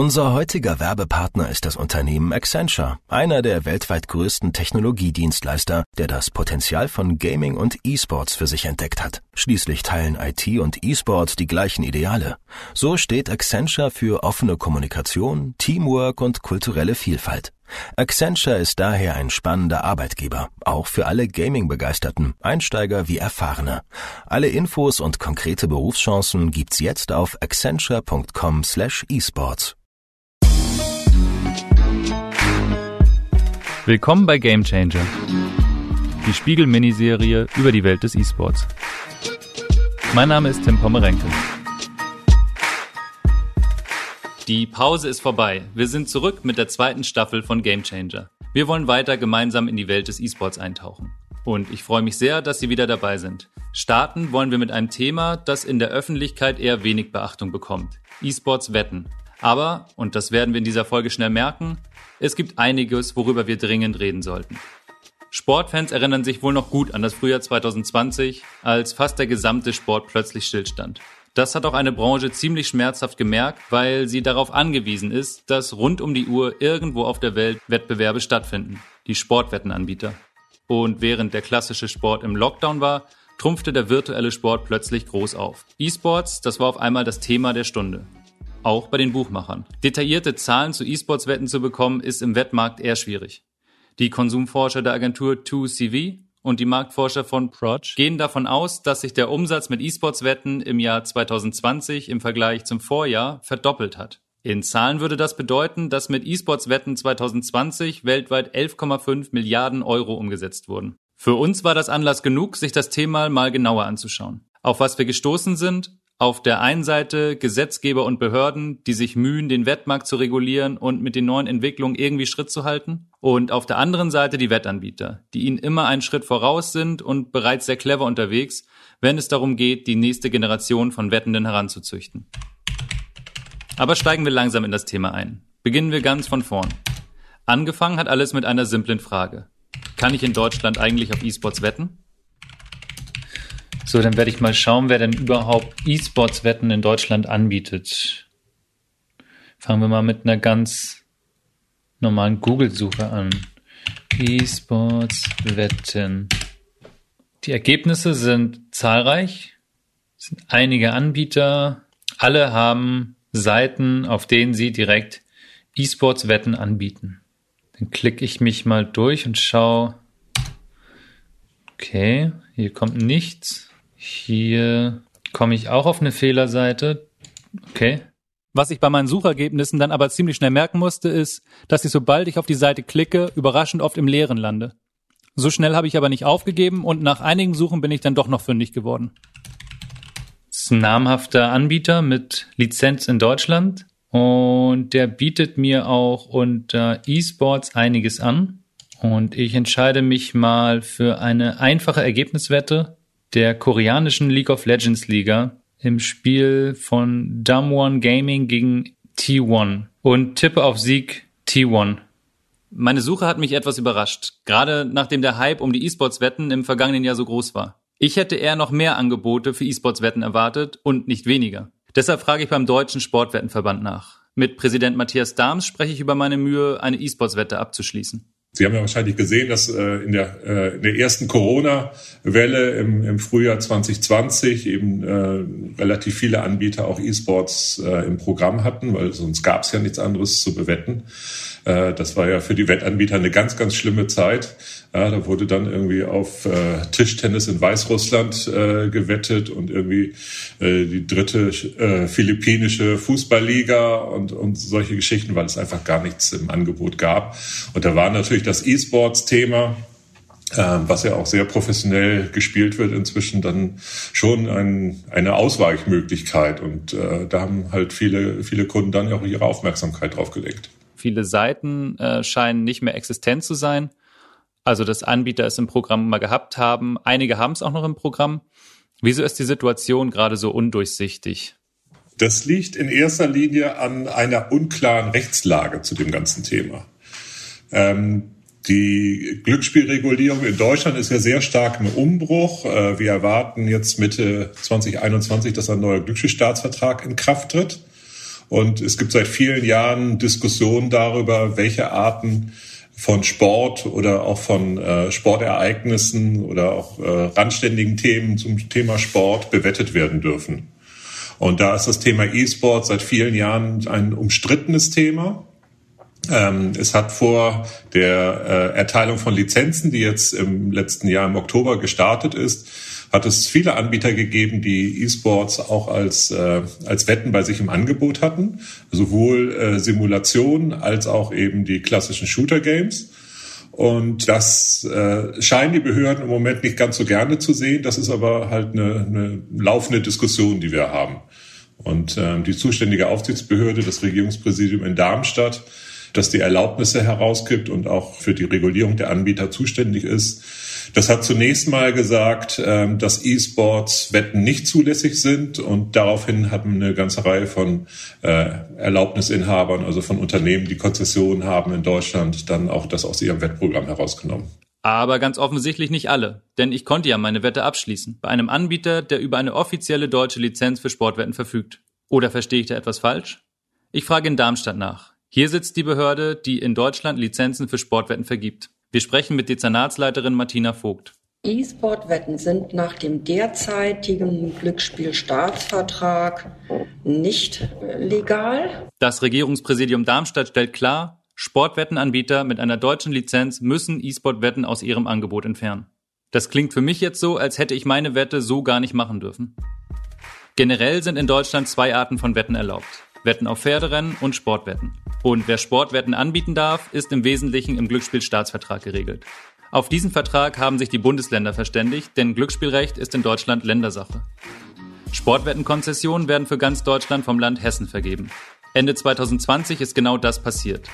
Unser heutiger Werbepartner ist das Unternehmen Accenture, einer der weltweit größten Technologiedienstleister, der das Potenzial von Gaming und E-Sports für sich entdeckt hat. Schließlich teilen IT und E-Sports die gleichen Ideale. So steht Accenture für offene Kommunikation, Teamwork und kulturelle Vielfalt. Accenture ist daher ein spannender Arbeitgeber, auch für alle Gaming-Begeisterten, Einsteiger wie Erfahrene. Alle Infos und konkrete Berufschancen gibt's jetzt auf accenture.com/esports. Willkommen bei Game Changer, die Spiegel-Miniserie über die Welt des E-Sports. Mein Name ist Tim Pommerenke. Die Pause ist vorbei. Wir sind zurück mit der zweiten Staffel von Game Changer. Wir wollen weiter gemeinsam in die Welt des E-Sports eintauchen. Und ich freue mich sehr, dass Sie wieder dabei sind. Starten wollen wir mit einem Thema, das in der Öffentlichkeit eher wenig Beachtung bekommt. E-Sports Wetten. Aber, und das werden wir in dieser Folge schnell merken, es gibt einiges, worüber wir dringend reden sollten. Sportfans erinnern sich wohl noch gut an das Frühjahr 2020, als fast der gesamte Sport plötzlich stillstand. Das hat auch eine Branche ziemlich schmerzhaft gemerkt, weil sie darauf angewiesen ist, dass rund um die Uhr irgendwo auf der Welt Wettbewerbe stattfinden, die Sportwettenanbieter. Und während der klassische Sport im Lockdown war, trumpfte der virtuelle Sport plötzlich groß auf. E-Sports, das war auf einmal das Thema der Stunde auch bei den Buchmachern. Detaillierte Zahlen zu E-Sports-Wetten zu bekommen, ist im Wettmarkt eher schwierig. Die Konsumforscher der Agentur 2CV und die Marktforscher von Proj gehen davon aus, dass sich der Umsatz mit E-Sports-Wetten im Jahr 2020 im Vergleich zum Vorjahr verdoppelt hat. In Zahlen würde das bedeuten, dass mit E-Sports-Wetten 2020 weltweit 11,5 Milliarden Euro umgesetzt wurden. Für uns war das Anlass genug, sich das Thema mal genauer anzuschauen. Auf was wir gestoßen sind, auf der einen Seite Gesetzgeber und Behörden, die sich mühen, den Wettmarkt zu regulieren und mit den neuen Entwicklungen irgendwie Schritt zu halten. Und auf der anderen Seite die Wettanbieter, die ihnen immer einen Schritt voraus sind und bereits sehr clever unterwegs, wenn es darum geht, die nächste Generation von Wettenden heranzuzüchten. Aber steigen wir langsam in das Thema ein. Beginnen wir ganz von vorn. Angefangen hat alles mit einer simplen Frage. Kann ich in Deutschland eigentlich auf E-Sports wetten? So, dann werde ich mal schauen, wer denn überhaupt E-Sports-Wetten in Deutschland anbietet. Fangen wir mal mit einer ganz normalen Google-Suche an. E-Sports-Wetten. Die Ergebnisse sind zahlreich. Es sind einige Anbieter. Alle haben Seiten, auf denen sie direkt E-Sports-Wetten anbieten. Dann klicke ich mich mal durch und schaue. Okay, hier kommt nichts. Hier komme ich auch auf eine Fehlerseite. Okay. Was ich bei meinen Suchergebnissen dann aber ziemlich schnell merken musste, ist, dass ich sobald ich auf die Seite klicke, überraschend oft im Leeren lande. So schnell habe ich aber nicht aufgegeben und nach einigen Suchen bin ich dann doch noch fündig geworden. Das ist ein namhafter Anbieter mit Lizenz in Deutschland und der bietet mir auch unter eSports einiges an. Und ich entscheide mich mal für eine einfache Ergebniswette der koreanischen League of Legends Liga im Spiel von Damwon Gaming gegen T1 und tippe auf Sieg T1. Meine Suche hat mich etwas überrascht, gerade nachdem der Hype um die E-Sports-Wetten im vergangenen Jahr so groß war. Ich hätte eher noch mehr Angebote für E-Sports-Wetten erwartet und nicht weniger. Deshalb frage ich beim Deutschen Sportwettenverband nach. Mit Präsident Matthias Dahms spreche ich über meine Mühe, eine E-Sports-Wette abzuschließen. Sie haben ja wahrscheinlich gesehen, dass äh, in, der, äh, in der ersten Corona-Welle im, im Frühjahr 2020 eben äh, relativ viele Anbieter auch E-Sports äh, im Programm hatten, weil sonst gab es ja nichts anderes zu bewetten. Äh, das war ja für die Wettanbieter eine ganz, ganz schlimme Zeit. Ja, da wurde dann irgendwie auf äh, Tischtennis in Weißrussland äh, gewettet und irgendwie äh, die dritte äh, philippinische Fußballliga und, und solche Geschichten, weil es einfach gar nichts im Angebot gab. Und da war natürlich das E-Sports-Thema ähm, was ja auch sehr professionell gespielt wird, inzwischen dann schon ein, eine Ausweichmöglichkeit. Und äh, da haben halt viele, viele Kunden dann auch ihre Aufmerksamkeit drauf gelegt. Viele Seiten äh, scheinen nicht mehr existent zu sein. Also, dass Anbieter es im Programm mal gehabt haben. Einige haben es auch noch im Programm. Wieso ist die Situation gerade so undurchsichtig? Das liegt in erster Linie an einer unklaren Rechtslage zu dem ganzen Thema. Ähm, die Glücksspielregulierung in Deutschland ist ja sehr stark im Umbruch. Äh, wir erwarten jetzt Mitte 2021, dass ein neuer Glücksspielstaatsvertrag in Kraft tritt. Und es gibt seit vielen Jahren Diskussionen darüber, welche Arten von Sport oder auch von äh, Sportereignissen oder auch äh, randständigen Themen zum Thema Sport bewettet werden dürfen. Und da ist das Thema E-Sport seit vielen Jahren ein umstrittenes Thema. Ähm, es hat vor der äh, Erteilung von Lizenzen, die jetzt im letzten Jahr im Oktober gestartet ist, hat es viele Anbieter gegeben, die E-Sports auch als, äh, als Wetten bei sich im Angebot hatten. Sowohl äh, Simulationen als auch eben die klassischen Shooter-Games. Und das äh, scheinen die Behörden im Moment nicht ganz so gerne zu sehen. Das ist aber halt eine, eine laufende Diskussion, die wir haben. Und äh, die zuständige Aufsichtsbehörde, das Regierungspräsidium in Darmstadt, das die Erlaubnisse herausgibt und auch für die Regulierung der Anbieter zuständig ist. Das hat zunächst mal gesagt, ähm, dass E-Sports-Wetten nicht zulässig sind und daraufhin haben eine ganze Reihe von äh, Erlaubnisinhabern, also von Unternehmen, die Konzessionen haben in Deutschland, dann auch das aus ihrem Wettprogramm herausgenommen. Aber ganz offensichtlich nicht alle, denn ich konnte ja meine Wette abschließen bei einem Anbieter, der über eine offizielle deutsche Lizenz für Sportwetten verfügt. Oder verstehe ich da etwas falsch? Ich frage in Darmstadt nach. Hier sitzt die Behörde, die in Deutschland Lizenzen für Sportwetten vergibt. Wir sprechen mit Dezernatsleiterin Martina Vogt. E-Sport-Wetten sind nach dem derzeitigen Glücksspielstaatsvertrag nicht legal. Das Regierungspräsidium Darmstadt stellt klar, Sportwettenanbieter mit einer deutschen Lizenz müssen E-Sport-Wetten aus ihrem Angebot entfernen. Das klingt für mich jetzt so, als hätte ich meine Wette so gar nicht machen dürfen. Generell sind in Deutschland zwei Arten von Wetten erlaubt. Wetten auf Pferderennen und Sportwetten. Und wer Sportwetten anbieten darf, ist im Wesentlichen im Glücksspielstaatsvertrag geregelt. Auf diesen Vertrag haben sich die Bundesländer verständigt, denn Glücksspielrecht ist in Deutschland Ländersache. Sportwettenkonzessionen werden für ganz Deutschland vom Land Hessen vergeben. Ende 2020 ist genau das passiert.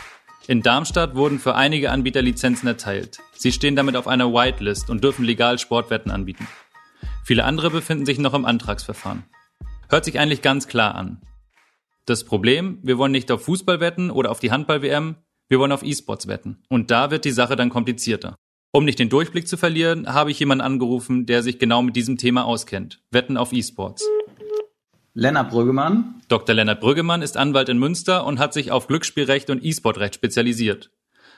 In Darmstadt wurden für einige Anbieter Lizenzen erteilt. Sie stehen damit auf einer Whitelist und dürfen legal Sportwetten anbieten. Viele andere befinden sich noch im Antragsverfahren. Hört sich eigentlich ganz klar an. Das Problem, wir wollen nicht auf Fußball wetten oder auf die Handball-WM, wir wollen auf E-Sports wetten. Und da wird die Sache dann komplizierter. Um nicht den Durchblick zu verlieren, habe ich jemanden angerufen, der sich genau mit diesem Thema auskennt. Wetten auf E-Sports. Lennart Brüggemann. Dr. Lennart Brüggemann ist Anwalt in Münster und hat sich auf Glücksspielrecht und E-Sportrecht spezialisiert.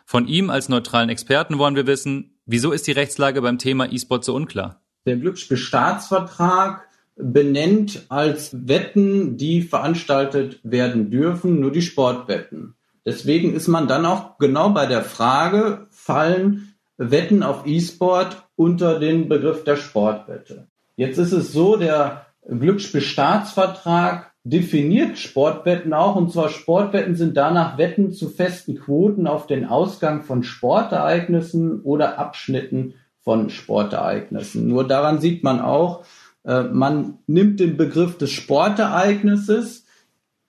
Von ihm als neutralen Experten wollen wir wissen, wieso ist die Rechtslage beim Thema E-Sport so unklar? Der Glücksspielstaatsvertrag benennt als Wetten, die veranstaltet werden dürfen, nur die Sportwetten. Deswegen ist man dann auch genau bei der Frage, fallen Wetten auf E-Sport unter den Begriff der Sportwette. Jetzt ist es so, der Glücksspielstaatsvertrag definiert Sportwetten auch, und zwar Sportwetten sind danach Wetten zu festen Quoten auf den Ausgang von Sportereignissen oder Abschnitten von Sportereignissen. Nur daran sieht man auch, man nimmt den Begriff des Sportereignisses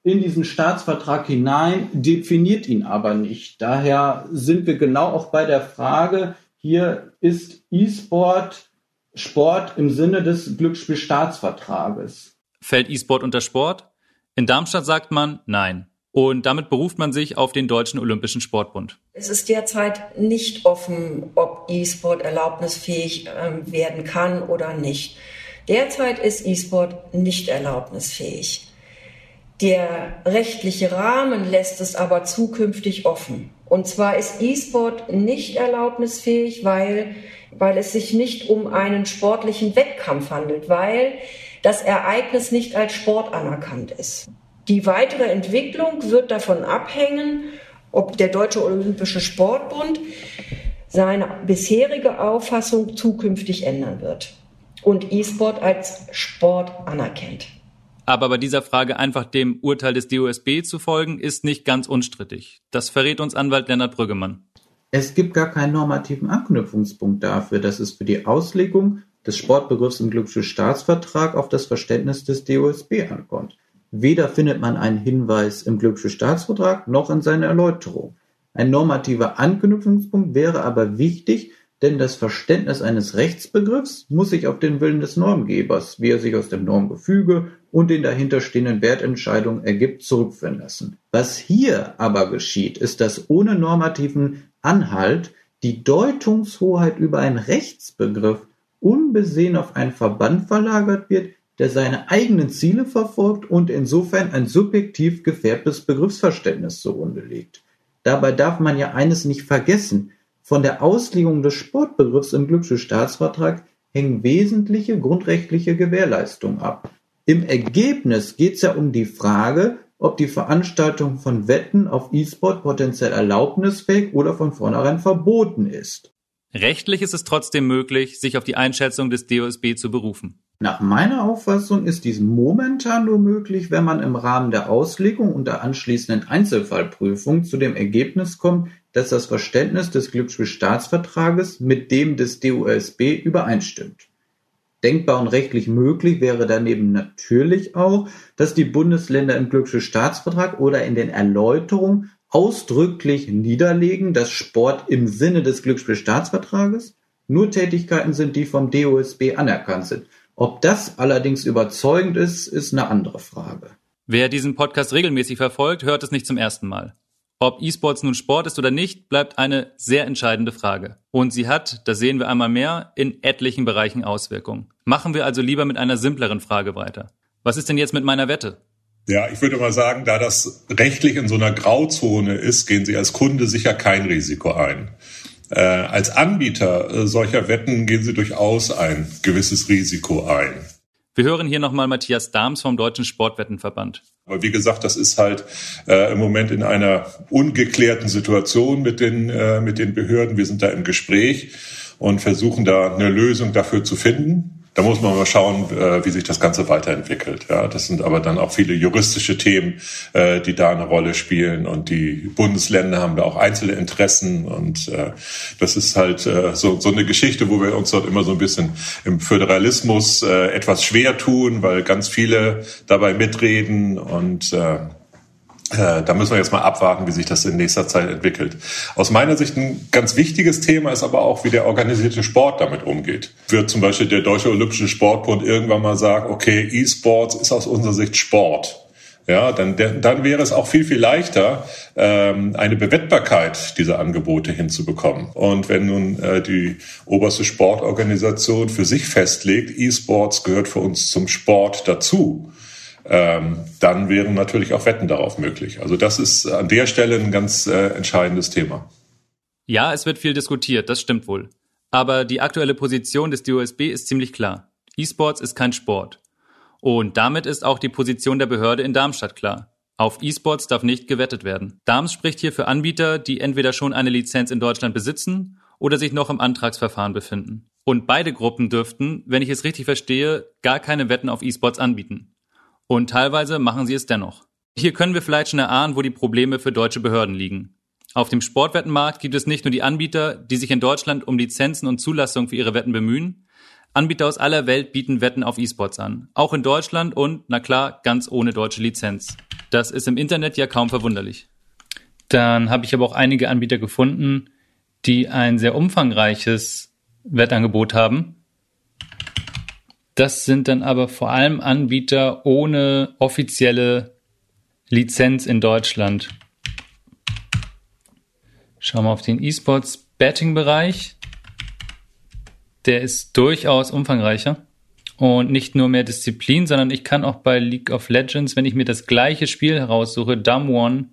in diesen Staatsvertrag hinein, definiert ihn aber nicht. Daher sind wir genau auch bei der Frage, hier ist E-Sport Sport im Sinne des Glücksspielstaatsvertrages. Fällt E-Sport unter Sport? In Darmstadt sagt man nein. Und damit beruft man sich auf den Deutschen Olympischen Sportbund. Es ist derzeit nicht offen, ob E-Sport erlaubnisfähig äh, werden kann oder nicht. Derzeit ist E-Sport nicht erlaubnisfähig. Der rechtliche Rahmen lässt es aber zukünftig offen. Und zwar ist E-Sport nicht erlaubnisfähig, weil, weil es sich nicht um einen sportlichen Wettkampf handelt, weil das Ereignis nicht als Sport anerkannt ist. Die weitere Entwicklung wird davon abhängen, ob der Deutsche Olympische Sportbund seine bisherige Auffassung zukünftig ändern wird und E-Sport als Sport anerkennt. Aber bei dieser Frage einfach dem Urteil des DOSB zu folgen, ist nicht ganz unstrittig. Das verrät uns Anwalt Lennart Brüggemann. Es gibt gar keinen normativen Anknüpfungspunkt dafür, dass es für die Auslegung des Sportbegriffs im Glücksspielstaatsvertrag auf das Verständnis des DOSB ankommt. Weder findet man einen Hinweis im Glücksspielstaatsvertrag noch in seiner Erläuterung. Ein normativer Anknüpfungspunkt wäre aber wichtig, denn das Verständnis eines Rechtsbegriffs muss sich auf den Willen des Normgebers, wie er sich aus dem Normgefüge und den dahinterstehenden Wertentscheidungen ergibt, zurückführen lassen. Was hier aber geschieht, ist, dass ohne normativen Anhalt die Deutungshoheit über einen Rechtsbegriff unbesehen auf einen Verband verlagert wird, der seine eigenen Ziele verfolgt und insofern ein subjektiv gefärbtes Begriffsverständnis zugrunde legt. Dabei darf man ja eines nicht vergessen. Von der Auslegung des Sportbegriffs im Glücksspielstaatsvertrag hängen wesentliche grundrechtliche Gewährleistungen ab. Im Ergebnis geht es ja um die Frage, ob die Veranstaltung von Wetten auf E-Sport potenziell erlaubnisfähig oder von vornherein verboten ist. Rechtlich ist es trotzdem möglich, sich auf die Einschätzung des DOSB zu berufen. Nach meiner Auffassung ist dies momentan nur möglich, wenn man im Rahmen der Auslegung und der anschließenden Einzelfallprüfung zu dem Ergebnis kommt, dass das Verständnis des Glücksspielstaatsvertrages mit dem des DOSB übereinstimmt. Denkbar und rechtlich möglich wäre daneben natürlich auch, dass die Bundesländer im Glücksspielstaatsvertrag oder in den Erläuterungen ausdrücklich niederlegen, dass Sport im Sinne des Glücksspielstaatsvertrages nur Tätigkeiten sind, die vom DOSB anerkannt sind. Ob das allerdings überzeugend ist, ist eine andere Frage. Wer diesen Podcast regelmäßig verfolgt, hört es nicht zum ersten Mal. Ob E-Sports nun Sport ist oder nicht, bleibt eine sehr entscheidende Frage. Und sie hat, das sehen wir einmal mehr, in etlichen Bereichen Auswirkungen. Machen wir also lieber mit einer simpleren Frage weiter. Was ist denn jetzt mit meiner Wette? Ja, ich würde mal sagen, da das rechtlich in so einer Grauzone ist, gehen Sie als Kunde sicher kein Risiko ein. Äh, als Anbieter äh, solcher Wetten gehen Sie durchaus ein gewisses Risiko ein. Wir hören hier nochmal Matthias Dahms vom Deutschen Sportwettenverband. Aber wie gesagt, das ist halt äh, im Moment in einer ungeklärten Situation mit den, äh, mit den Behörden. Wir sind da im Gespräch und versuchen da eine Lösung dafür zu finden. Da muss man mal schauen, äh, wie sich das Ganze weiterentwickelt. Ja, das sind aber dann auch viele juristische Themen, äh, die da eine Rolle spielen. Und die Bundesländer haben da auch einzelne Interessen. Und äh, das ist halt so, so eine Geschichte, wo wir uns dort immer so ein bisschen im Föderalismus etwas schwer tun, weil ganz viele dabei mitreden und da müssen wir jetzt mal abwarten, wie sich das in nächster Zeit entwickelt. Aus meiner Sicht ein ganz wichtiges Thema ist aber auch, wie der organisierte Sport damit umgeht. Wird zum Beispiel der Deutsche Olympische Sportbund irgendwann mal sagen, okay, E-Sports ist aus unserer Sicht Sport. Ja, dann, dann wäre es auch viel, viel leichter, ähm, eine Bewettbarkeit dieser Angebote hinzubekommen. Und wenn nun äh, die oberste Sportorganisation für sich festlegt, E-Sports gehört für uns zum Sport dazu, ähm, dann wären natürlich auch Wetten darauf möglich. Also das ist an der Stelle ein ganz äh, entscheidendes Thema. Ja, es wird viel diskutiert, das stimmt wohl. Aber die aktuelle Position des DOSB ist ziemlich klar. E-Sports ist kein Sport. Und damit ist auch die Position der Behörde in Darmstadt klar. Auf E-Sports darf nicht gewettet werden. Darms spricht hier für Anbieter, die entweder schon eine Lizenz in Deutschland besitzen oder sich noch im Antragsverfahren befinden. Und beide Gruppen dürften, wenn ich es richtig verstehe, gar keine Wetten auf E-Sports anbieten. Und teilweise machen sie es dennoch. Hier können wir vielleicht schon erahnen, wo die Probleme für deutsche Behörden liegen. Auf dem Sportwettenmarkt gibt es nicht nur die Anbieter, die sich in Deutschland um Lizenzen und Zulassung für ihre Wetten bemühen. Anbieter aus aller Welt bieten Wetten auf E-Sports an. Auch in Deutschland und, na klar, ganz ohne deutsche Lizenz. Das ist im Internet ja kaum verwunderlich. Dann habe ich aber auch einige Anbieter gefunden, die ein sehr umfangreiches Wettangebot haben. Das sind dann aber vor allem Anbieter ohne offizielle Lizenz in Deutschland. Schauen wir auf den E-Sports Betting Bereich. Der ist durchaus umfangreicher und nicht nur mehr Disziplin, sondern ich kann auch bei League of Legends, wenn ich mir das gleiche Spiel heraussuche, Dumb One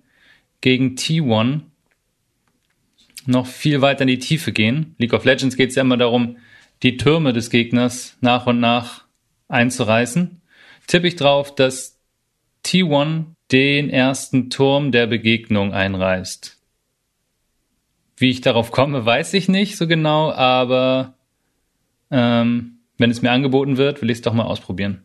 gegen T1, noch viel weiter in die Tiefe gehen. League of Legends geht es ja immer darum, die Türme des Gegners nach und nach einzureißen, tippe ich drauf, dass T1 den ersten Turm der Begegnung einreißt. Wie ich darauf komme, weiß ich nicht so genau, aber ähm, wenn es mir angeboten wird, will ich es doch mal ausprobieren.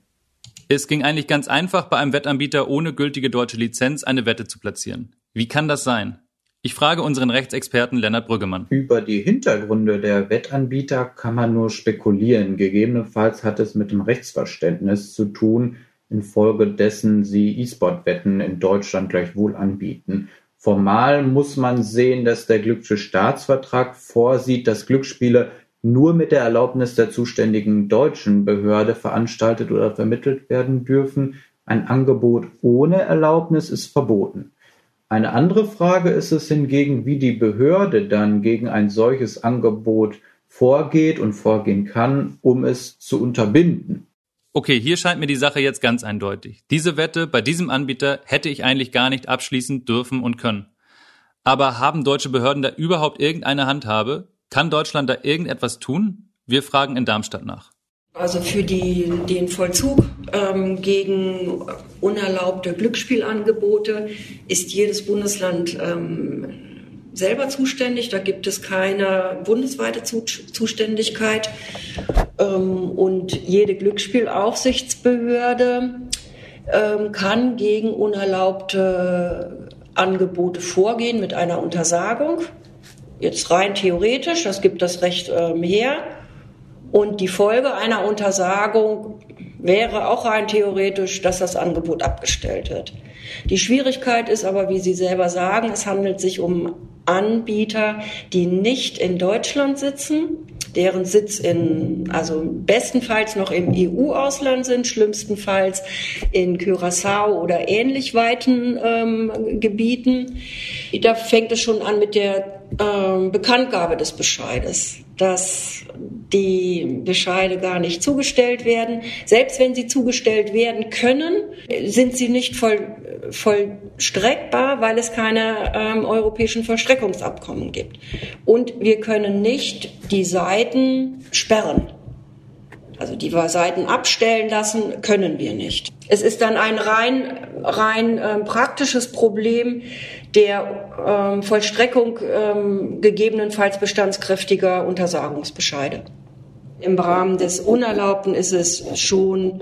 Es ging eigentlich ganz einfach, bei einem Wettanbieter ohne gültige deutsche Lizenz eine Wette zu platzieren. Wie kann das sein? Ich frage unseren Rechtsexperten Lennart Brüggemann. Über die Hintergründe der Wettanbieter kann man nur spekulieren. Gegebenenfalls hat es mit dem Rechtsverständnis zu tun, infolgedessen sie E-Sport-Wetten in Deutschland gleichwohl anbieten. Formal muss man sehen, dass der Glücksspiel Staatsvertrag vorsieht, dass Glücksspiele nur mit der Erlaubnis der zuständigen deutschen Behörde veranstaltet oder vermittelt werden dürfen. Ein Angebot ohne Erlaubnis ist verboten. Eine andere Frage ist es hingegen, wie die Behörde dann gegen ein solches Angebot vorgeht und vorgehen kann, um es zu unterbinden. Okay, hier scheint mir die Sache jetzt ganz eindeutig. Diese Wette bei diesem Anbieter hätte ich eigentlich gar nicht abschließen dürfen und können. Aber haben deutsche Behörden da überhaupt irgendeine Handhabe? Kann Deutschland da irgendetwas tun? Wir fragen in Darmstadt nach. Also für die, den Vollzug ähm, gegen unerlaubte Glücksspielangebote ist jedes Bundesland ähm, selber zuständig. Da gibt es keine bundesweite Zuständigkeit. Ähm, und jede Glücksspielaufsichtsbehörde ähm, kann gegen unerlaubte Angebote vorgehen mit einer Untersagung. Jetzt rein theoretisch, das gibt das Recht ähm, her. Und die Folge einer Untersagung wäre auch rein theoretisch, dass das Angebot abgestellt wird. Die Schwierigkeit ist aber, wie Sie selber sagen, es handelt sich um Anbieter, die nicht in Deutschland sitzen, deren Sitz in, also bestenfalls noch im EU-Ausland sind, schlimmstenfalls in Curaçao oder ähnlich weiten ähm, Gebieten. Da fängt es schon an mit der ähm, Bekanntgabe des Bescheides, dass die Bescheide gar nicht zugestellt werden. Selbst wenn sie zugestellt werden können, sind sie nicht voll, vollstreckbar, weil es keine ähm, europäischen Vollstreckungsabkommen gibt. Und wir können nicht die Seiten sperren. Also die Seiten abstellen lassen können wir nicht. Es ist dann ein rein, rein äh, praktisches Problem der ähm, Vollstreckung ähm, gegebenenfalls bestandskräftiger Untersagungsbescheide. Im Rahmen des Unerlaubten ist es schon,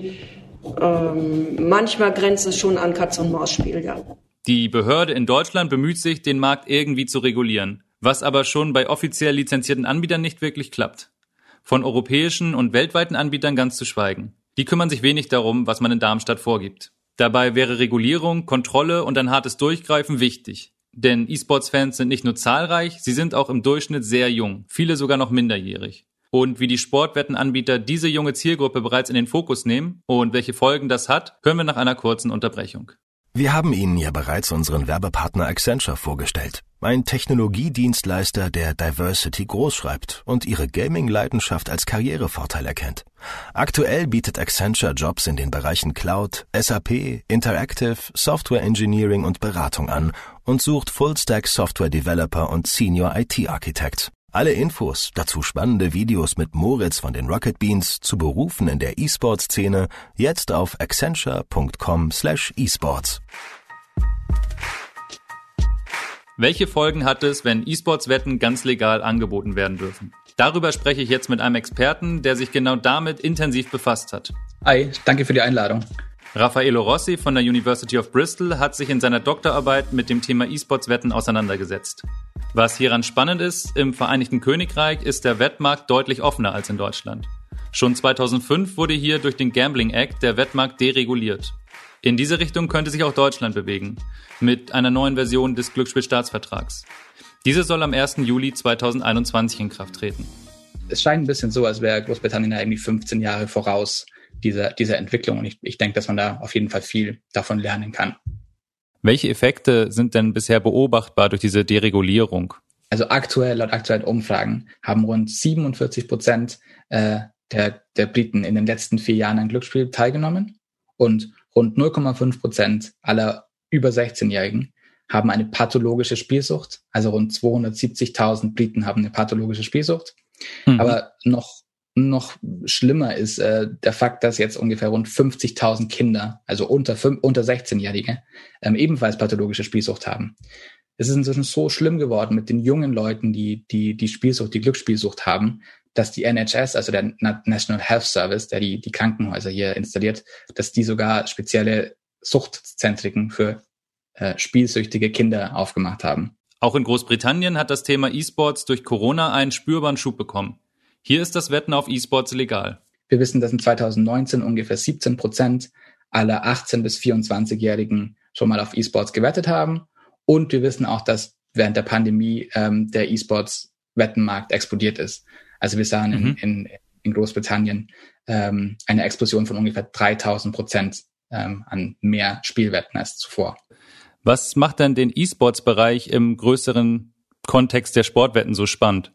ähm, manchmal grenzt es schon an Katz-und-Maus-Spiel, ja. Die Behörde in Deutschland bemüht sich, den Markt irgendwie zu regulieren, was aber schon bei offiziell lizenzierten Anbietern nicht wirklich klappt. Von europäischen und weltweiten Anbietern ganz zu schweigen. Die kümmern sich wenig darum, was man in Darmstadt vorgibt. Dabei wäre Regulierung, Kontrolle und ein hartes Durchgreifen wichtig. Denn E-Sports-Fans sind nicht nur zahlreich, sie sind auch im Durchschnitt sehr jung, viele sogar noch minderjährig und wie die Sportwettenanbieter diese junge Zielgruppe bereits in den Fokus nehmen und welche Folgen das hat, hören wir nach einer kurzen Unterbrechung. Wir haben Ihnen ja bereits unseren Werbepartner Accenture vorgestellt. Ein Technologiedienstleister, der Diversity großschreibt und Ihre Gaming-Leidenschaft als Karrierevorteil erkennt. Aktuell bietet Accenture Jobs in den Bereichen Cloud, SAP, Interactive, Software Engineering und Beratung an und sucht Full-Stack Software Developer und Senior IT Architects. Alle Infos, dazu spannende Videos mit Moritz von den Rocket Beans zu Berufen in der E-Sport-Szene jetzt auf accenture.com/esports. Welche Folgen hat es, wenn E-Sports-Wetten ganz legal angeboten werden dürfen? Darüber spreche ich jetzt mit einem Experten, der sich genau damit intensiv befasst hat. Hi, danke für die Einladung. Raffaello Rossi von der University of Bristol hat sich in seiner Doktorarbeit mit dem Thema E-Sports-Wetten auseinandergesetzt. Was hieran spannend ist, im Vereinigten Königreich ist der Wettmarkt deutlich offener als in Deutschland. Schon 2005 wurde hier durch den Gambling Act der Wettmarkt dereguliert. In diese Richtung könnte sich auch Deutschland bewegen, mit einer neuen Version des Glücksspielstaatsvertrags. Diese soll am 1. Juli 2021 in Kraft treten. Es scheint ein bisschen so, als wäre Großbritannien irgendwie 15 Jahre voraus dieser, dieser Entwicklung. Und ich, ich denke, dass man da auf jeden Fall viel davon lernen kann. Welche Effekte sind denn bisher beobachtbar durch diese Deregulierung? Also aktuell, laut aktuellen Umfragen, haben rund 47 Prozent äh, der, der Briten in den letzten vier Jahren an Glücksspiel teilgenommen und rund 0,5 Prozent aller über 16-Jährigen haben eine pathologische Spielsucht. Also rund 270.000 Briten haben eine pathologische Spielsucht. Mhm. Aber noch noch schlimmer ist äh, der Fakt, dass jetzt ungefähr rund 50.000 Kinder, also unter, unter 16-Jährige, ähm, ebenfalls pathologische Spielsucht haben. Es ist inzwischen so schlimm geworden mit den jungen Leuten, die die, die Spielsucht, die Glücksspielsucht haben, dass die NHS, also der National Health Service, der die, die Krankenhäuser hier installiert, dass die sogar spezielle Suchtzentriken für äh, spielsüchtige Kinder aufgemacht haben. Auch in Großbritannien hat das Thema E-Sports durch Corona einen spürbaren Schub bekommen. Hier ist das Wetten auf E-Sports legal. Wir wissen, dass in 2019 ungefähr 17 Prozent aller 18- bis 24-Jährigen schon mal auf E-Sports gewettet haben. Und wir wissen auch, dass während der Pandemie ähm, der E-Sports-Wettenmarkt explodiert ist. Also wir sahen mhm. in, in, in Großbritannien ähm, eine Explosion von ungefähr 3000 Prozent ähm, an mehr Spielwetten als zuvor. Was macht denn den E-Sports-Bereich im größeren Kontext der Sportwetten so spannend?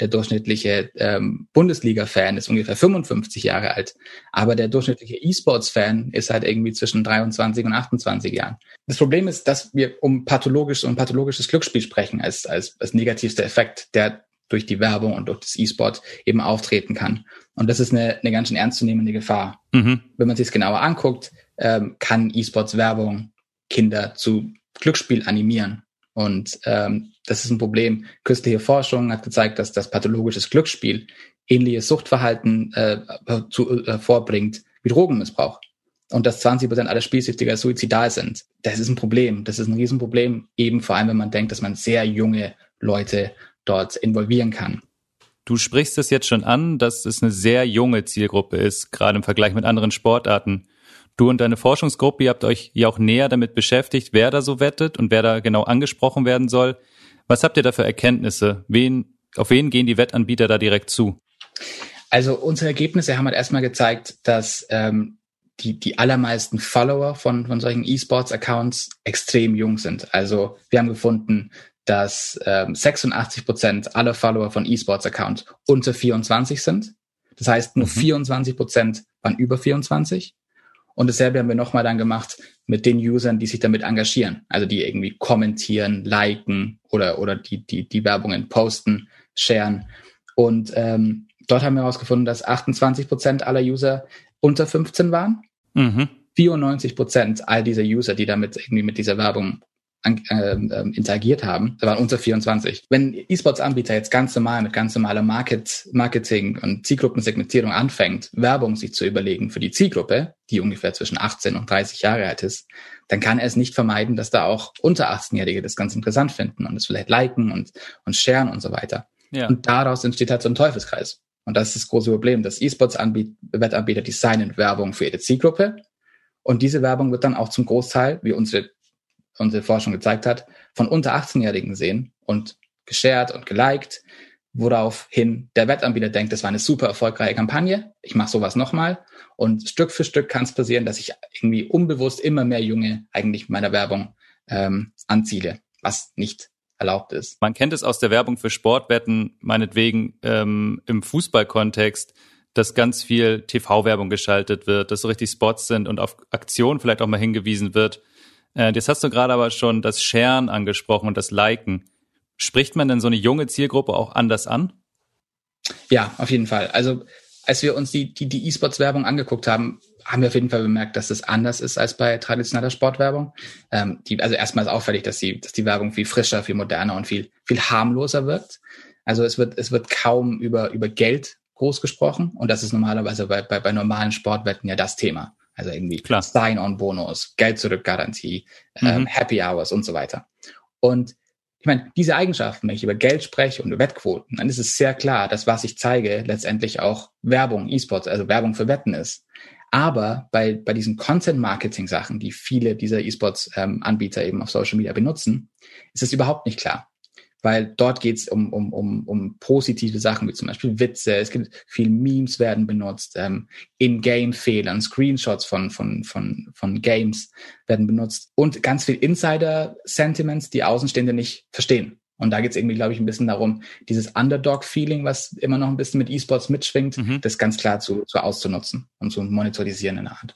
Der durchschnittliche ähm, Bundesliga-Fan ist ungefähr 55 Jahre alt, aber der durchschnittliche E-Sports-Fan ist halt irgendwie zwischen 23 und 28 Jahren. Das Problem ist, dass wir um pathologisch um pathologisches Glücksspiel sprechen als, als, als negativster Effekt, der durch die Werbung und durch das E-Sport eben auftreten kann. Und das ist eine, eine ganz schön ernstzunehmende Gefahr. Mhm. Wenn man sich es genauer anguckt, ähm, kann E-Sports Werbung Kinder zu Glücksspiel animieren. Und ähm, das ist ein Problem. Künstliche Forschung hat gezeigt, dass das pathologisches Glücksspiel ähnliches Suchtverhalten äh, zu, äh, vorbringt wie Drogenmissbrauch. Und dass 20 Prozent aller Spielsüchtiger suizidal sind. Das ist ein Problem. Das ist ein Riesenproblem, eben vor allem, wenn man denkt, dass man sehr junge Leute dort involvieren kann. Du sprichst es jetzt schon an, dass es eine sehr junge Zielgruppe ist, gerade im Vergleich mit anderen Sportarten. Du und deine Forschungsgruppe, ihr habt euch ja auch näher damit beschäftigt, wer da so wettet und wer da genau angesprochen werden soll. Was habt ihr da für Erkenntnisse? Wen, auf wen gehen die Wettanbieter da direkt zu? Also unsere Ergebnisse haben halt erstmal gezeigt, dass ähm, die, die allermeisten Follower von, von solchen E-Sports-Accounts extrem jung sind. Also wir haben gefunden, dass ähm, 86 Prozent aller Follower von E-Sports-Accounts unter 24 sind. Das heißt, nur mhm. 24 Prozent waren über 24 und dasselbe haben wir nochmal dann gemacht mit den Usern, die sich damit engagieren. Also die irgendwie kommentieren, liken oder, oder die, die, die Werbungen posten, sharen. Und ähm, dort haben wir herausgefunden, dass 28 Prozent aller User unter 15 waren. Mhm. 94 Prozent all dieser User, die damit irgendwie mit dieser Werbung an, äh, äh, interagiert haben, da waren unter 24. Wenn E-Sports-Anbieter jetzt ganz normal mit ganz normaler Market, Marketing und Zielgruppensegmentierung anfängt, Werbung sich zu überlegen für die Zielgruppe, die ungefähr zwischen 18 und 30 Jahre alt ist, dann kann er es nicht vermeiden, dass da auch unter 18-Jährige das ganz interessant finden und es vielleicht liken und, und sharen und so weiter. Ja. Und daraus entsteht halt so ein Teufelskreis. Und das ist das große Problem, dass E-Sports-Wettanbieter designen Werbung für ihre Zielgruppe. Und diese Werbung wird dann auch zum Großteil, wie unsere unsere Forschung gezeigt hat, von unter 18-Jährigen sehen und geshared und geliked, woraufhin der Wettanbieter denkt, das war eine super erfolgreiche Kampagne, ich mache sowas nochmal und Stück für Stück kann es passieren, dass ich irgendwie unbewusst immer mehr Junge eigentlich meiner Werbung ähm, anziele, was nicht erlaubt ist. Man kennt es aus der Werbung für Sportwetten, meinetwegen ähm, im Fußballkontext, dass ganz viel TV-Werbung geschaltet wird, dass so richtig Spots sind und auf Aktionen vielleicht auch mal hingewiesen wird. Äh, jetzt hast du gerade aber schon das Sharen angesprochen und das Liken. Spricht man denn so eine junge Zielgruppe auch anders an? Ja, auf jeden Fall. Also als wir uns die die E-Sports-Werbung angeguckt haben, haben wir auf jeden Fall bemerkt, dass das anders ist als bei traditioneller Sportwerbung. Ähm, die, also erstmal ist auffällig, dass die, dass die Werbung viel frischer, viel moderner und viel, viel harmloser wirkt. Also es wird, es wird kaum über, über Geld groß gesprochen und das ist normalerweise bei, bei, bei normalen Sportwetten ja das Thema. Also irgendwie Sign-on-Bonus, Geld-zurück-Garantie, ähm, mhm. ähm, Happy Hours und so weiter. Und ich meine, diese Eigenschaften, wenn ich über Geld spreche und über Wettquoten, dann ist es sehr klar, dass was ich zeige, letztendlich auch Werbung, E-Sports, also Werbung für Wetten ist. Aber bei, bei diesen Content-Marketing-Sachen, die viele dieser E-Sports-Anbieter ähm, eben auf Social Media benutzen, ist es überhaupt nicht klar weil dort geht es um, um, um, um positive Sachen, wie zum Beispiel Witze, es gibt viel Memes werden benutzt, ähm, In-Game-Fehlern, Screenshots von, von, von, von Games werden benutzt und ganz viel Insider-Sentiments, die Außenstehende nicht verstehen. Und da geht es irgendwie, glaube ich, ein bisschen darum, dieses Underdog-Feeling, was immer noch ein bisschen mit E-Sports mitschwingt, mhm. das ganz klar zu, zu auszunutzen und zu monetarisieren in der Art.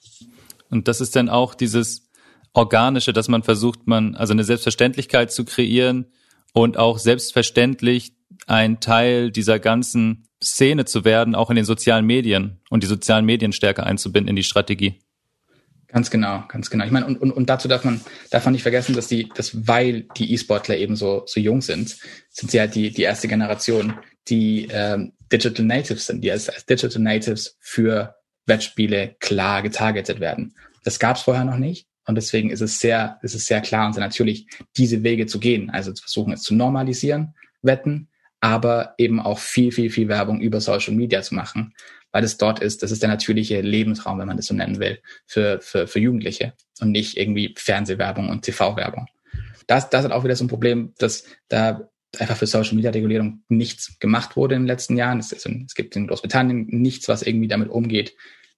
Und das ist dann auch dieses Organische, dass man versucht, man, also eine Selbstverständlichkeit zu kreieren, und auch selbstverständlich ein Teil dieser ganzen Szene zu werden, auch in den sozialen Medien und die sozialen Medien stärker einzubinden in die Strategie. Ganz genau, ganz genau. Ich meine, und, und, und dazu darf man, darf man nicht vergessen, dass die, dass weil die E-Sportler eben so, so jung sind, sind sie halt die, die erste Generation, die ähm, Digital Natives sind, die als, als Digital Natives für Wettspiele klar getargetet werden. Das gab es vorher noch nicht. Und deswegen ist es sehr, ist es sehr klar und sehr natürlich, diese Wege zu gehen. Also zu versuchen, es zu normalisieren, wetten, aber eben auch viel, viel, viel Werbung über Social Media zu machen, weil es dort ist, das ist der natürliche Lebensraum, wenn man das so nennen will, für, für, für Jugendliche und nicht irgendwie Fernsehwerbung und TV-Werbung. Das, das ist auch wieder so ein Problem, dass da einfach für Social Media Regulierung nichts gemacht wurde in den letzten Jahren. Es, ist, es gibt in Großbritannien nichts, was irgendwie damit umgeht,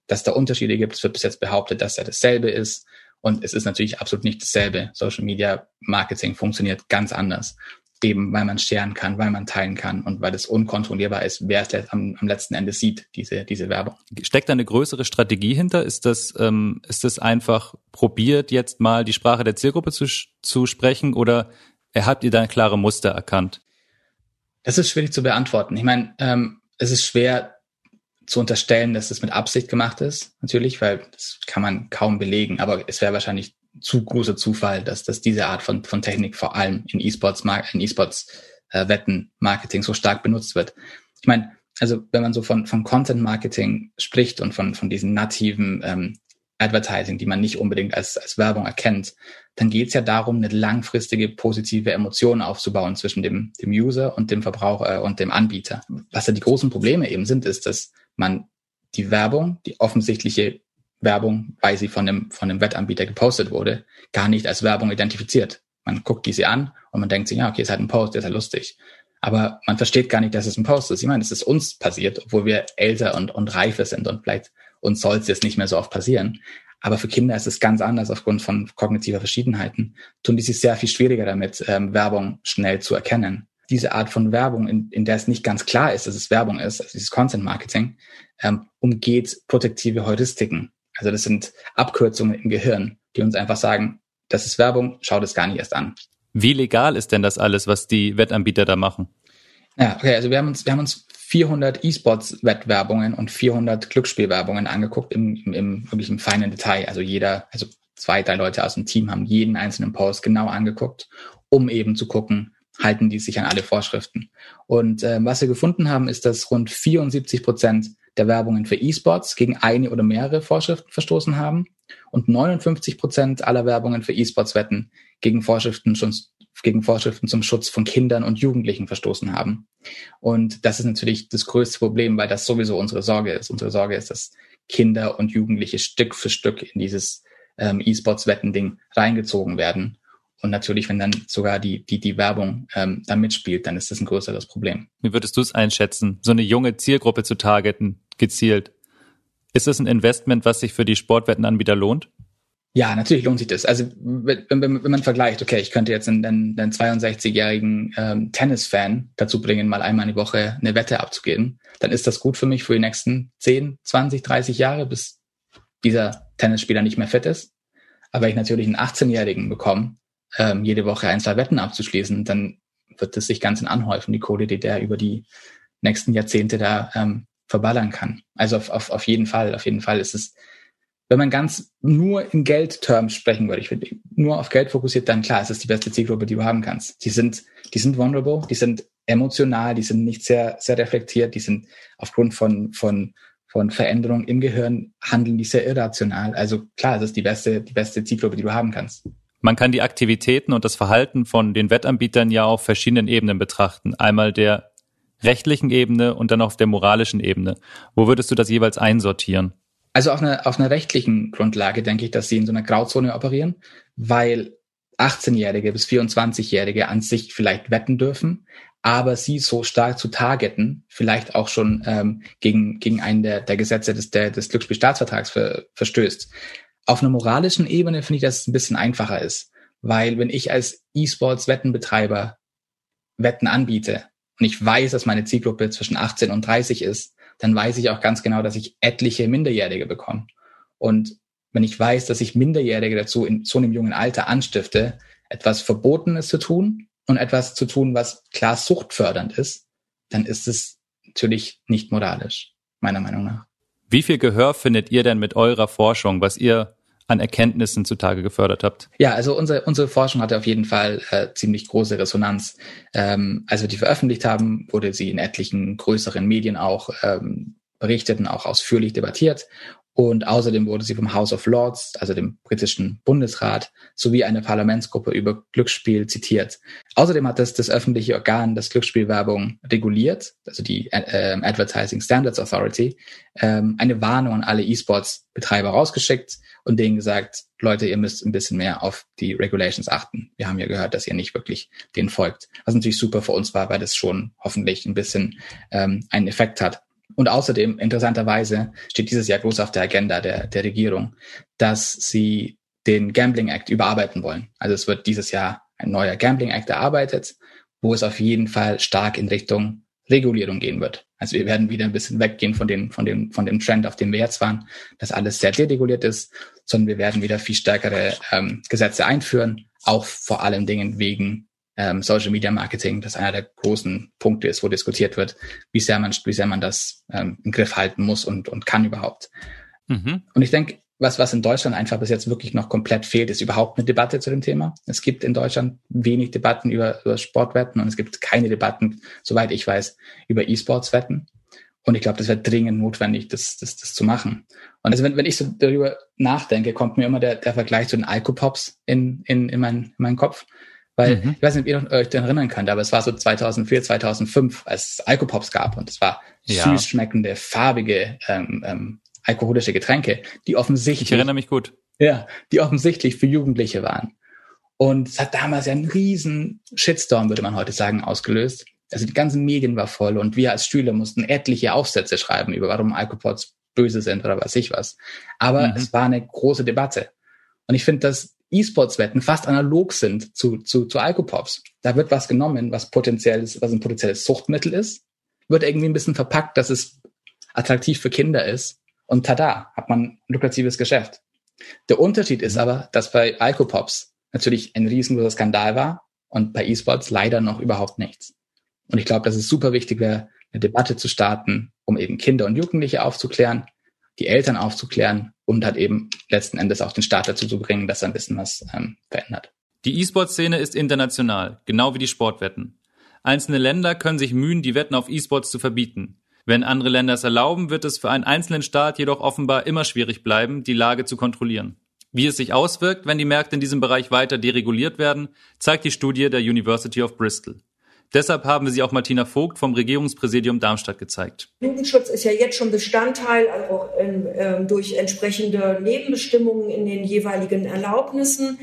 dass da Unterschiede gibt. Es wird bis jetzt behauptet, dass er dasselbe ist. Und es ist natürlich absolut nicht dasselbe. Social Media Marketing funktioniert ganz anders. eben weil man scheren kann, weil man teilen kann und weil es unkontrollierbar ist, wer es am, am letzten Ende sieht, diese, diese Werbung. Steckt da eine größere Strategie hinter? Ist das, ähm, ist das einfach probiert, jetzt mal die Sprache der Zielgruppe zu, zu sprechen oder habt ihr da klare Muster erkannt? Das ist schwierig zu beantworten. Ich meine, ähm, es ist schwer zu unterstellen, dass das mit Absicht gemacht ist, natürlich, weil das kann man kaum belegen, aber es wäre wahrscheinlich zu großer Zufall, dass, dass diese Art von, von Technik vor allem in E-Sports, in E-Sports äh, Wetten Marketing so stark benutzt wird. Ich meine, also wenn man so von, von Content Marketing spricht und von, von diesen nativen ähm, Advertising, die man nicht unbedingt als, als Werbung erkennt, dann geht es ja darum, eine langfristige positive Emotion aufzubauen zwischen dem, dem User und dem Verbraucher und dem Anbieter. Was da die großen Probleme eben sind, ist, dass man die Werbung, die offensichtliche Werbung, weil sie von dem, von dem Wettanbieter gepostet wurde, gar nicht als Werbung identifiziert. Man guckt diese an und man denkt sich, ja, okay, es hat ein Post, der ist ja lustig. Aber man versteht gar nicht, dass es ein Post ist. Ich meine, es ist uns passiert, obwohl wir älter und, und reifer sind und vielleicht uns soll es jetzt nicht mehr so oft passieren. Aber für Kinder ist es ganz anders aufgrund von kognitiver Verschiedenheiten. Tun die sich sehr viel schwieriger damit, ähm, Werbung schnell zu erkennen. Diese Art von Werbung, in, in der es nicht ganz klar ist, dass es Werbung ist, also dieses Content Marketing, ähm, umgeht protektive Heuristiken. Also das sind Abkürzungen im Gehirn, die uns einfach sagen, das ist Werbung, schau das gar nicht erst an. Wie legal ist denn das alles, was die Wettanbieter da machen? Ja, okay, also wir haben uns, wir haben uns 400 E-Sports-Wettwerbungen und 400 Glücksspielwerbungen angeguckt im, im, im wirklich im feinen Detail. Also jeder, also zwei, drei Leute aus dem Team haben jeden einzelnen Post genau angeguckt, um eben zu gucken, halten die sich an alle Vorschriften. Und äh, was wir gefunden haben, ist, dass rund 74 Prozent der Werbungen für E-Sports gegen eine oder mehrere Vorschriften verstoßen haben und 59 Prozent aller Werbungen für E-Sports-Wetten gegen Vorschriften schon gegen Vorschriften zum Schutz von Kindern und Jugendlichen verstoßen haben. Und das ist natürlich das größte Problem, weil das sowieso unsere Sorge ist. Unsere Sorge ist, dass Kinder und Jugendliche Stück für Stück in dieses ähm, E-Sports-Wetten-Ding reingezogen werden. Und natürlich, wenn dann sogar die, die, die Werbung ähm, da mitspielt, dann ist das ein größeres Problem. Wie würdest du es einschätzen, so eine junge Zielgruppe zu targeten, gezielt? Ist das ein Investment, was sich für die Sportwettenanbieter lohnt? Ja, natürlich lohnt sich das. Also wenn, wenn, wenn man vergleicht, okay, ich könnte jetzt einen, einen, einen 62-jährigen ähm, Tennis-Fan dazu bringen, mal einmal in die Woche eine Wette abzugeben, dann ist das gut für mich für die nächsten 10, 20, 30 Jahre, bis dieser Tennisspieler nicht mehr fit ist. Aber wenn ich natürlich einen 18-Jährigen bekomme, ähm, jede Woche ein, zwei Wetten abzuschließen, dann wird das sich ganz in anhäufen, die Kohle, die der über die nächsten Jahrzehnte da ähm, verballern kann. Also auf, auf, auf jeden Fall, auf jeden Fall ist es wenn man ganz nur in Geldterms sprechen würde, ich würde nur auf Geld fokussiert, dann klar, es ist die beste Zielgruppe, die du haben kannst. Die sind, die sind vulnerable, die sind emotional, die sind nicht sehr, sehr reflektiert, die sind aufgrund von, von, von Veränderungen im Gehirn handeln die sehr irrational. Also klar, es ist die beste, die beste Zielgruppe, die du haben kannst. Man kann die Aktivitäten und das Verhalten von den Wettanbietern ja auf verschiedenen Ebenen betrachten. Einmal der rechtlichen Ebene und dann auf der moralischen Ebene. Wo würdest du das jeweils einsortieren? Also auf einer, auf einer rechtlichen Grundlage denke ich, dass sie in so einer Grauzone operieren, weil 18-Jährige bis 24-Jährige an sich vielleicht wetten dürfen, aber sie so stark zu targeten, vielleicht auch schon ähm, gegen, gegen einen der, der Gesetze des, der, des Glücksspielstaatsvertrags ver, verstößt. Auf einer moralischen Ebene finde ich, dass es ein bisschen einfacher ist, weil wenn ich als E-Sports-Wettenbetreiber Wetten anbiete und ich weiß, dass meine Zielgruppe zwischen 18 und 30 ist, dann weiß ich auch ganz genau, dass ich etliche Minderjährige bekomme. Und wenn ich weiß, dass ich Minderjährige dazu in so einem jungen Alter anstifte, etwas Verbotenes zu tun und etwas zu tun, was klar suchtfördernd ist, dann ist es natürlich nicht moralisch, meiner Meinung nach. Wie viel Gehör findet ihr denn mit eurer Forschung, was ihr an Erkenntnissen zutage gefördert habt? Ja, also unsere, unsere Forschung hatte auf jeden Fall äh, ziemlich große Resonanz. Ähm, als wir die veröffentlicht haben, wurde sie in etlichen größeren Medien auch ähm, berichtet und auch ausführlich debattiert. Und außerdem wurde sie vom House of Lords, also dem britischen Bundesrat, sowie eine Parlamentsgruppe über Glücksspiel zitiert. Außerdem hat das, das öffentliche Organ das Glücksspielwerbung reguliert, also die äh, Advertising Standards Authority, ähm, eine Warnung an alle E-Sports-Betreiber rausgeschickt und denen gesagt, Leute, ihr müsst ein bisschen mehr auf die Regulations achten. Wir haben ja gehört, dass ihr nicht wirklich denen folgt. Was natürlich super für uns war, weil das schon hoffentlich ein bisschen ähm, einen Effekt hat. Und außerdem, interessanterweise, steht dieses Jahr groß auf der Agenda der, der Regierung, dass sie den Gambling Act überarbeiten wollen. Also es wird dieses Jahr ein neuer Gambling Act erarbeitet, wo es auf jeden Fall stark in Richtung Regulierung gehen wird. Also wir werden wieder ein bisschen weggehen von dem, von dem, von dem Trend, auf dem wir jetzt waren, dass alles sehr dereguliert ist, sondern wir werden wieder viel stärkere ähm, Gesetze einführen, auch vor allem Dingen wegen ähm, Social Media Marketing, das einer der großen Punkte ist, wo diskutiert wird, wie sehr man, wie sehr man das ähm, im Griff halten muss und, und kann überhaupt. Mhm. Und ich denke, was, was in Deutschland einfach bis jetzt wirklich noch komplett fehlt, ist überhaupt eine Debatte zu dem Thema. Es gibt in Deutschland wenig Debatten über, über Sportwetten und es gibt keine Debatten, soweit ich weiß, über E-Sports-Wetten. Und ich glaube, das wäre dringend notwendig, das, das, das zu machen. Und also wenn, wenn ich so darüber nachdenke, kommt mir immer der, der Vergleich zu den Alkopops in, in, in, mein, in meinen Kopf. Weil, mhm. ich weiß nicht, ob ihr euch daran erinnern könnt, aber es war so 2004, 2005, als es Alkopops gab und es war ja. süß schmeckende, farbige ähm, ähm, alkoholische Getränke, die offensichtlich. Ich erinnere mich gut. Ja, die offensichtlich für Jugendliche waren. Und es hat damals ja einen riesen Shitstorm, würde man heute sagen, ausgelöst. Also die ganzen Medien war voll und wir als Schüler mussten etliche Aufsätze schreiben über warum Alkopops böse sind oder was ich was. Aber mhm. es war eine große Debatte. Und ich finde, dass E-Sports-Wetten fast analog sind zu, zu, zu Alkopops. Da wird was genommen, was potenzielles, was ein potenzielles Suchtmittel ist, wird irgendwie ein bisschen verpackt, dass es attraktiv für Kinder ist und tada, hat man ein lukratives Geschäft. Der Unterschied ist aber, dass bei Alkopops natürlich ein riesengroßer Skandal war und bei E-Sports leider noch überhaupt nichts. Und ich glaube, dass es super wichtig wäre, eine Debatte zu starten, um eben Kinder und Jugendliche aufzuklären, die Eltern aufzuklären und halt eben letzten Endes auch den Staat dazu zu bringen, dass er ein bisschen was ähm, verändert. Die E-Sport-Szene ist international, genau wie die Sportwetten. Einzelne Länder können sich mühen, die Wetten auf E-Sports zu verbieten. Wenn andere Länder es erlauben, wird es für einen einzelnen Staat jedoch offenbar immer schwierig bleiben, die Lage zu kontrollieren. Wie es sich auswirkt, wenn die Märkte in diesem Bereich weiter dereguliert werden, zeigt die Studie der University of Bristol. Deshalb haben wir sie auch Martina Vogt vom Regierungspräsidium Darmstadt gezeigt. Jugendschutz ist ja jetzt schon Bestandteil, also auch in, äh, durch entsprechende Nebenbestimmungen in den jeweiligen Erlaubnissen.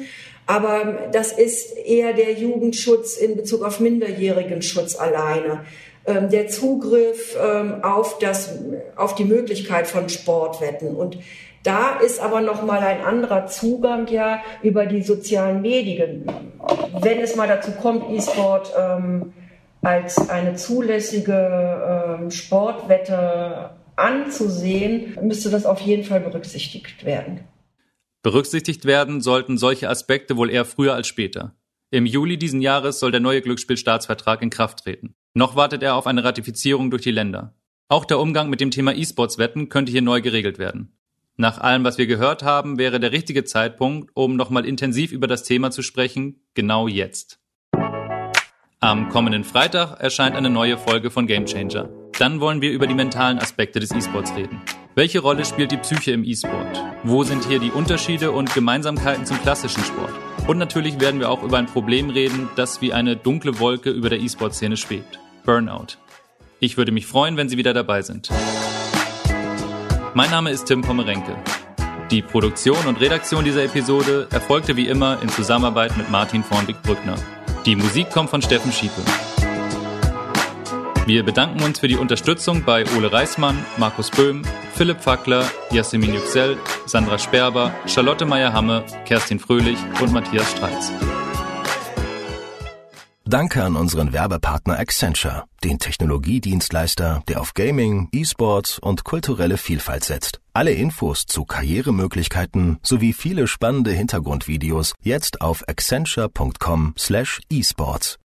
Aber das ist eher der Jugendschutz in Bezug auf minderjährigen Schutz alleine. Ähm, der Zugriff ähm, auf, das, auf die Möglichkeit von Sportwetten. Und da ist aber noch mal ein anderer Zugang ja über die sozialen Medien. Wenn es mal dazu kommt, E-Sport ähm, als eine zulässige ähm, Sportwette anzusehen, müsste das auf jeden Fall berücksichtigt werden. Berücksichtigt werden sollten solche Aspekte wohl eher früher als später. Im Juli diesen Jahres soll der neue Glücksspielstaatsvertrag in Kraft treten. Noch wartet er auf eine Ratifizierung durch die Länder. Auch der Umgang mit dem Thema E-Sports-Wetten könnte hier neu geregelt werden. Nach allem, was wir gehört haben, wäre der richtige Zeitpunkt, um nochmal intensiv über das Thema zu sprechen, genau jetzt. Am kommenden Freitag erscheint eine neue Folge von Game Changer. Dann wollen wir über die mentalen Aspekte des E-Sports reden. Welche Rolle spielt die Psyche im E-Sport? Wo sind hier die Unterschiede und Gemeinsamkeiten zum klassischen Sport? Und natürlich werden wir auch über ein Problem reden, das wie eine dunkle Wolke über der E-Sport-Szene schwebt. Burnout. Ich würde mich freuen, wenn Sie wieder dabei sind. Mein Name ist Tim Pommerenke. Die Produktion und Redaktion dieser Episode erfolgte wie immer in Zusammenarbeit mit Martin Vornwig-Brückner. Die Musik kommt von Steffen Schiepe. Wir bedanken uns für die Unterstützung bei Ole Reismann, Markus Böhm, Philipp Fackler, Jasmin Yüksel, Sandra Sperber, Charlotte Meyer-Hamme, Kerstin Fröhlich und Matthias Streitz. Danke an unseren Werbepartner Accenture, den Technologiedienstleister, der auf Gaming, E-Sports und kulturelle Vielfalt setzt. Alle Infos zu Karrieremöglichkeiten sowie viele spannende Hintergrundvideos jetzt auf accenture.com/esports.